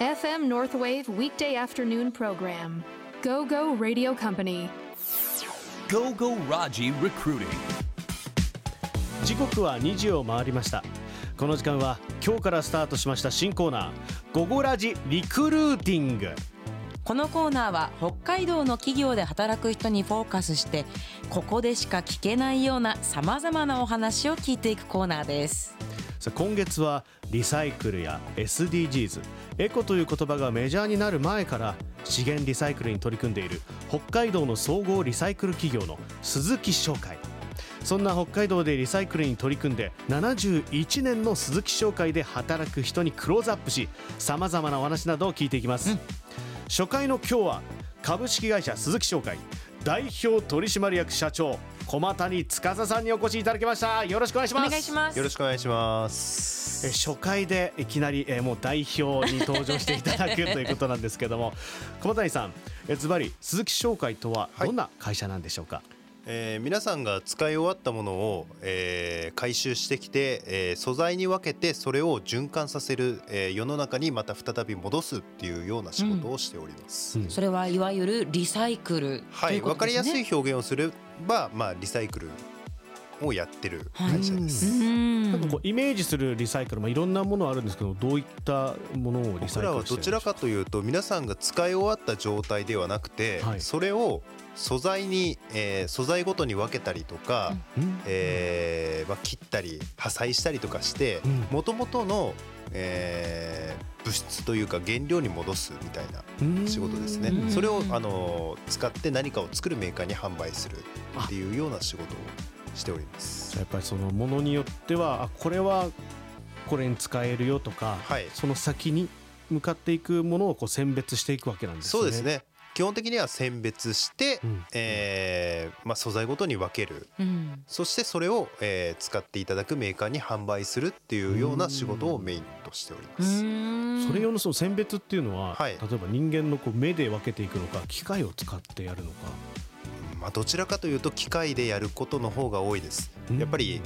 FM Northwave weekday afternoon program. Go Go Radio Company. Go Go Raji Recruiting. 時刻は2時を回りましたこの時間は今日からスタートしました新コーナー「ゴゴラジリクルーティング」このコーナーは北海道の企業で働く人にフォーカスしてここでしか聞けないようなさまざまなお話を聞いていくコーナーですさあ今月はリサイクルや SDGs エコという言葉がメジャーになる前から資源リサイクルに取り組んでいる北海道の総合リサイクル企業の鈴木商会。そんな北海道でリサイクルに取り組んで71年の鈴木商会で働く人にクローズアップしさまざまなお話などを聞いていきます、初回の今日は株式会社鈴木商会代表取締役社長駒谷司さんにお越しいただきました。よろしくお願いしおます。願いします。よろしくお願いします。え初回でいきなりえもう代表に登場していただくということなんですけども駒谷さんえズバリ鈴木商会とははいどんな会社なんでしょうか、えー皆さんが使い終わったものを、えー回収してきて、えー素材に分けてそれを循環させる、えー世の中にまた再び戻すっていうような仕事をしております。うん。それはいわゆるリサイクルはい、というこわかりとですね。やすい表現をすれば、まあリサイクルをやってる会社です。うん。なんかこうイメージするリサイクル、まあ、いろんなものあるんですけどどういったものをリサイクル僕らはどちらかというと皆さんが使い終わった状態ではなくて、はい。それを素材に、えー素材ごとに分けたりとか、うん。えーまあ、切ったり破砕したりとかしてうん。もともとの、えー物質というか原料に戻すみたいなうん。仕事ですね。うん。それを、あのー使って何かを作るメーカーに販売するっていうような仕事をしております。やっぱりそのものによってはあこれはこれに使えるよとか、はいその先に向かっていくものをこう選別していくわけなんですね。そうですね基本的には選別して、うんえーまあ、素材ごとに分けるうんそしてそれを、えー使っていただくメーカーに販売するっていうような仕事をメインとしております。それ用のその選別っていうのは、はい例えば人間のこう目で分けていくのか機械を使ってやるのか。まあ、どちらかというと機械でやることの方が多いです。うん。やっぱり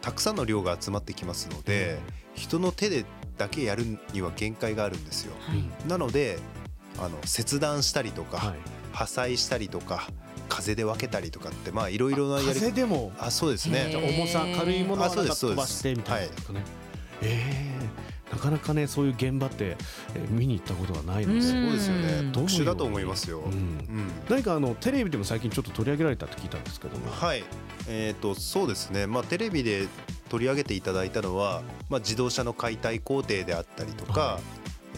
たくさんの量が集まってきますので、人の手でだけやるには限界があるんですよ。はい。なのであの切断したりとか、はい、破砕したりとか風で分けたりとかってまあいろいろなやり風でも？あそうですへね重さ軽いものはなんかあそうです飛ばしてみたいなことね。ええなかなかねそういう現場って、えー見に行ったことがないので、うん。そうですよね。うん。特殊だと思いますよ。うん。うん。何かあのテレビでも最近ちょっと取り上げられたって聞いたんですけども、はい、えー、とそうですね、まあ、テレビで取り上げていただいたのは、まあ、自動車の解体工程であったりとか、は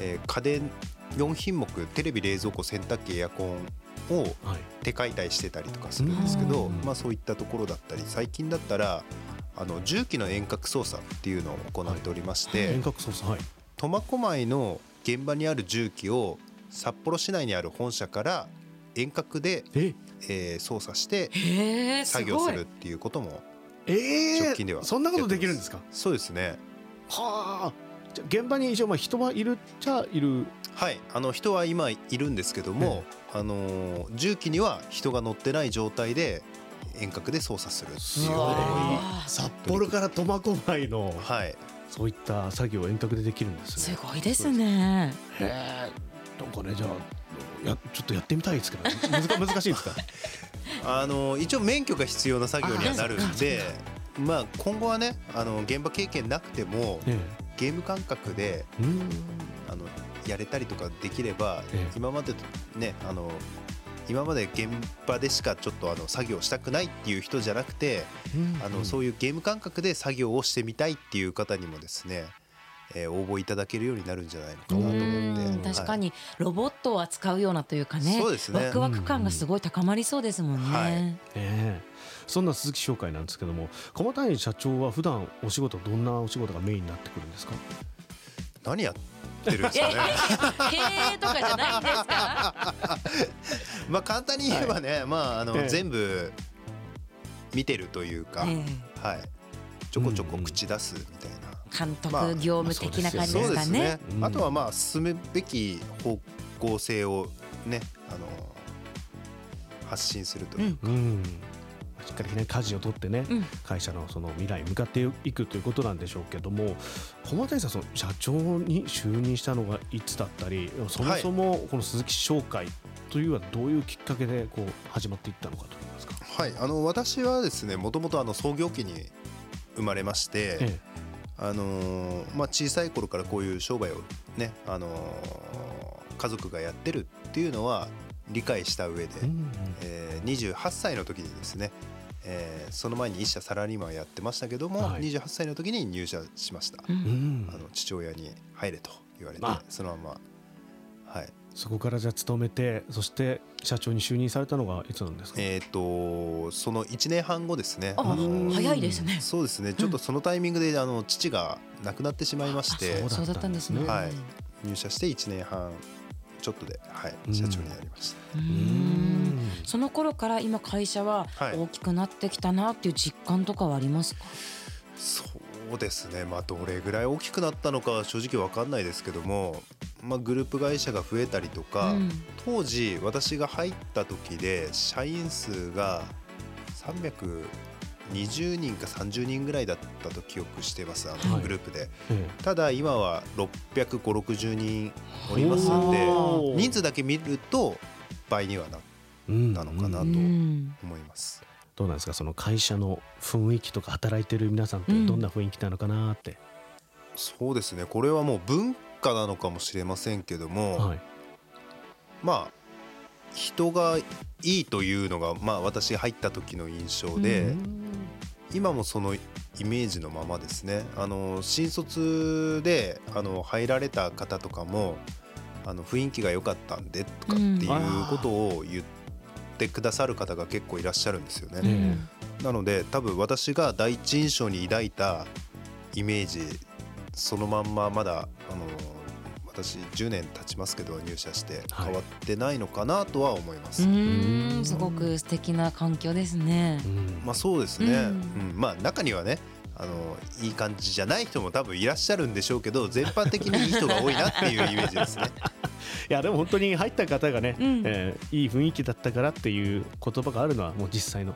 えー家電4品目テレビ冷蔵庫洗濯機エアコンをはい、手解体してたりとかするんですけど、うん。まあ、そういったところだったり最近だったらあの重機の遠隔操作っていうのを行っておりまして、遠隔操作はい。苫小牧の現場にある重機を札幌市内にある本社から遠隔で、え？えー操作して作業するっていうこともえ直近ではそんなことできるんですか？そうですねはあ。じゃあ現場に一応まあ人はいるっちゃいる？はいあの人は今いるんですけども、あのー重機には人が乗ってない状態で遠隔で操作するってい札幌から苫小牧のはいそういった作業を遠隔でできるんですすね。ごいですねへえ。なんかねじゃあやちょっとやってみたいですけど、難 難しいですか？あのー一応免許が必要な作業にはなるんでまあ今後はねあの現場経験なくてもねゲーム感覚でえ。うん。あのやれたりとかできれば、ええ今までとねあの今まで現場でしかちょっとあの作業したくないっていう人じゃなくて、あのそういうゲーム感覚で作業をしてみたいっていう方にもですね、えー応募いただけるようになるんじゃないのかなと思って。うん。確かはい。にロボットを扱うようなというかねそうですね。ワクワク感がすごい高まりそうですもんね、はい。ええ。そんな鈴木商会なんですけども駒谷社長は普段お仕事どんなお仕事がメインになってくるんですか？何やってるんですえかね。経営とかじゃないんですか？まあ簡単に言えばね、まああの、ええ。全部見てるというか、えはい。ちょこちょこ口出すみたいな、え監まあ督業務的な感じですかそうですね。あとはまあ進むべき方向性をねあの発信するというか、うんしっかりね舵を取ってね、うん会社のその未来に向かっていくということなんでしょうけども駒谷さんその社長に就任したのがいつだったりそもそもこの鈴木商会というのはどういうきっかけでこう始まっていったのかといいますか。はいあの私はですねもともとあの創業期に生まれまして、えあのーまあ、小さい頃からこういう商売をね、あのー家族がやってるっていうのは理解した上で、えうんえー28歳の時にですね、えーその前に一社サラリーマンやってましたけども、はい。28歳の時に入社しました、うん。うん。あの父親に入れと言われてあ。そのまま。はい。そこからじゃあ勤めてそして社長に就任されたのがいつなんですか、えっ、とその1年半後ですね。あの早いですね。そうですね。ちょっとそのタイミングであの父が亡くなってしまいましてあそうだったんですね。はい。入社して1年半ちょっとで、はいうん、社長になりました、その頃から今会社ははい。大きくなってきたなっていう実感とかはありますか、そうですね。まあどれぐらい大きくなったのかは正直わかんないですけども、まあ、グループ会社が増えたりとか、うん。当時私が入った時で社員数が320人か30人ぐらいだったと記憶してますあのはい。グループで、えただ今は65060人おりますので人数だけ見ると倍にはなえうんなのかなうとん。思います。どうなんですか？その会社の雰囲気とか働いてる皆さんってうん。どんな雰囲気なのかなって、そうですね。これはもう文化なのかもしれませんけども、はい。まあ人がいいというのが、まあ、私が入った時の印象で、うん今もそのイメージのままですね。あの新卒であの入られた方とかもあの雰囲気が良かったんでとかっていうことを言ってくださる方が結構いらっしゃるんですよね。えなので多分私が第一印象に抱いたイメージそのまんままだあの私10年経ちますけど入社してはい。変わってないのかなとは思います。うん。すごく素敵な環境ですね。うん。まあそうですね、ううんん。まあ中にはねあのいい感じじゃない人も多分いらっしゃるんでしょうけど全般的にいい人が多いなっていうイメージですね。いやでも本当に入った方がね、うん。えーいい雰囲気だったからっていう言葉があるのはもう実際の、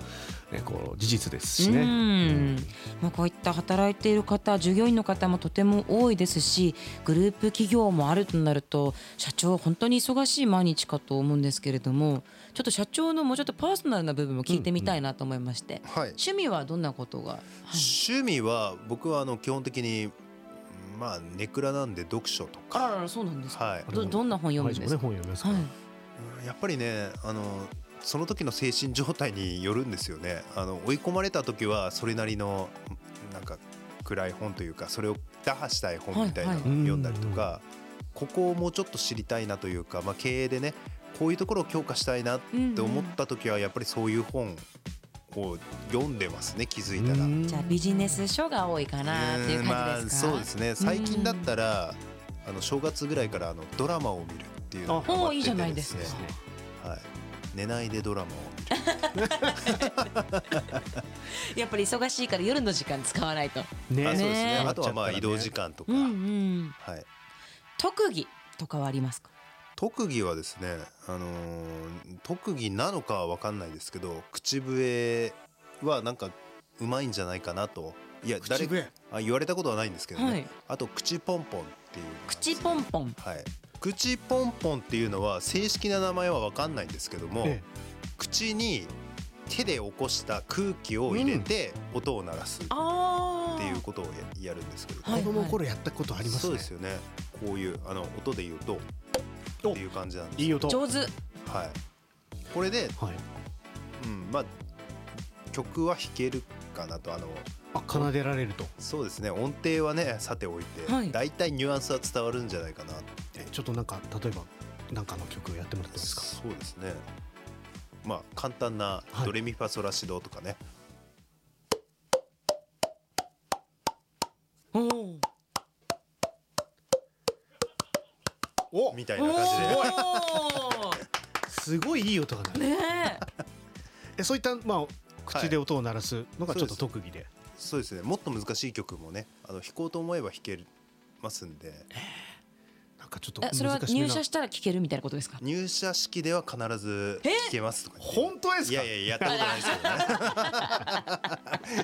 ね、こう事実ですしね。うん。まあ、こういった働いている方従業員の方もとても多いですしグループ企業もあるとなると社長本当に忙しい毎日かと思うんですけれどもちょっと社長のもうちょっとパーソナルな部分も聞いてみたいなと思いまして、はい、趣味はどんなことが、はい。趣味は僕はあの基本的にまあネクラなんで読書とか、あらそうなんですか、はい、どどんな本読むんですか、ね本読みますか？ら、はい。うんやっぱりねあのその時の精神状態によるんですよね。あの追い込まれた時はそれなりのなんか暗い本というかそれを打破したい本みたいなのを読んだりとか、ここをもうちょっと知りたいなというか、まあ、経営でねこういうところを強化したいなって思った時はやっぱりそういう本を読んでますね気づいたら。うん。じゃあビジネス書が多いかなっていう感じですか、うんまあ、そうですね。最近だったらあの正月ぐらいからあのドラマを見るっていうのがいいじゃないですか。ねはい、寝ないでドラマを見る やっぱり忙しいから夜の時間使わないと、ね。あそうですね。ね。あとはまあ移動時間とか、うんうん、はい、特技とかはありますか？特技はですね、あのー特技なのかは分かんないですけど口笛はなんかうまいんじゃないかなと。いや誰あ言われたことはないんですけどね、はい。あと口ポンポンっていう。口ポンポン？はい。口ポンポンっていうのは正式な名前は分かんないんですけども、え口に手で起こした空気を入れて音を鳴らすっあていうことをややるんですけど、はい。子供の頃やったことありますね。そうですよね。こういうあの音で言うとっていう感じなんですいい音。上手。はい。これで、はい。うん、まあ曲は弾けるかなとあのあ奏でられると。そうですね。音程はねさておいて、はい。だいたいニュアンスは伝わるんじゃないかなえちょっとなんか例えばなんかの曲をやってもらってもいいですか？そうですね。まあ簡単なはい。ドレミファソラシドとかね、おみたいな感じで。おすごいいい音が鳴る。ねえ。えそういったまあ口で音を鳴らすのがちょっと特技で。そうですね。もっと難しい曲もねあの弾こうと思えば弾けますんで。なんなんかちょっと難しえそれは入社したら聞けるみたいなことですか？入社式では必ず聞けますとか本当ですか？いやいややったことないです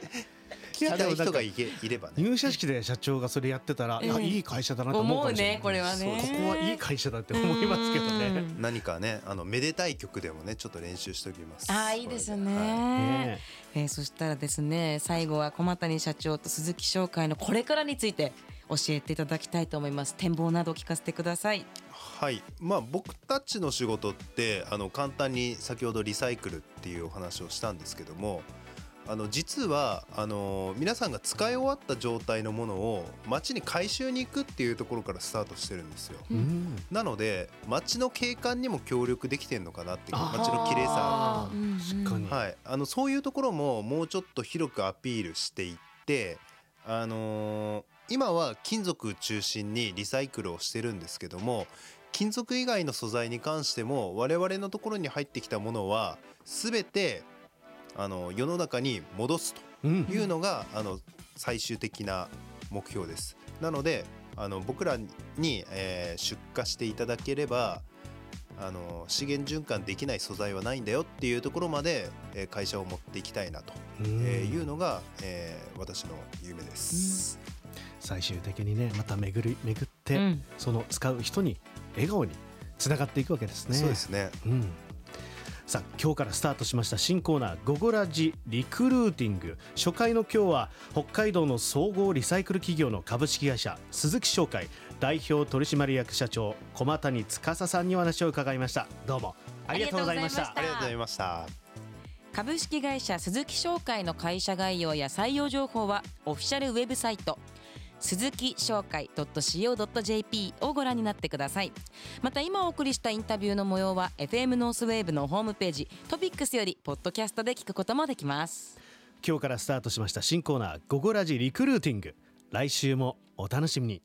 けどね 聞きたい人がいけいればね。入社式で社長がそれやってたら、いやええいい会社だなと思うかもしれない。思うねこれはね。ここはいい会社だって思いますけどね。うん。何かねあのめでたい曲でもねちょっと練習しておきます。あーいいですよね、はい。ねえーそしたらですね最後は駒谷社長と鈴木商会のこれからについて教えていただきたいと思います。展望など聞かせてください。はい。まあ僕たちの仕事ってあの簡単に先ほどリサイクルっていうお話をしたんですけどもあの実はあの皆さんが使い終わった状態のものを街に回収に行くっていうところからスタートしてるんですよ。うん。なので街の景観にも協力できてんのかなっていうあー。街の綺麗さはい、あのそういうところももうちょっと広くアピールしていって、あのー今は金属中心にリサイクルをしてるんですけども金属以外の素材に関しても我々のところに入ってきたものは全てあの世の中に戻すとうんいうのが、あの最終的な目標です。なのであの僕らに、えー出荷していただければあの資源循環できない素材はないんだよっていうところまで、えー会社を持っていきたいなと、うんえーいうのが、えー私の夢です。最終的にねまた巡り巡って、うんその使う人に笑顔につながっていくわけですね。そうですね。うん、さあ今日からスタートしました新コーナー「ゴゴラジリクルーティング」初回の今日は北海道の総合リサイクル企業の株式会社鈴木商会代表取締役社長駒谷司さんにお話を伺いましたどうも。ありがとうございました。ありがとうございました。株式会社鈴木商会の会社概要や採用情報はオフィシャルウェブサイト鈴木商会 .co.jp をご覧になってください。また今お送りしたインタビューの模様は FM ノースウェーブのホームページトピックスよりポッドキャストで聞くこともできます。今日からスタートしました新コーナー「ゴゴラジリクルーティング」来週もお楽しみに。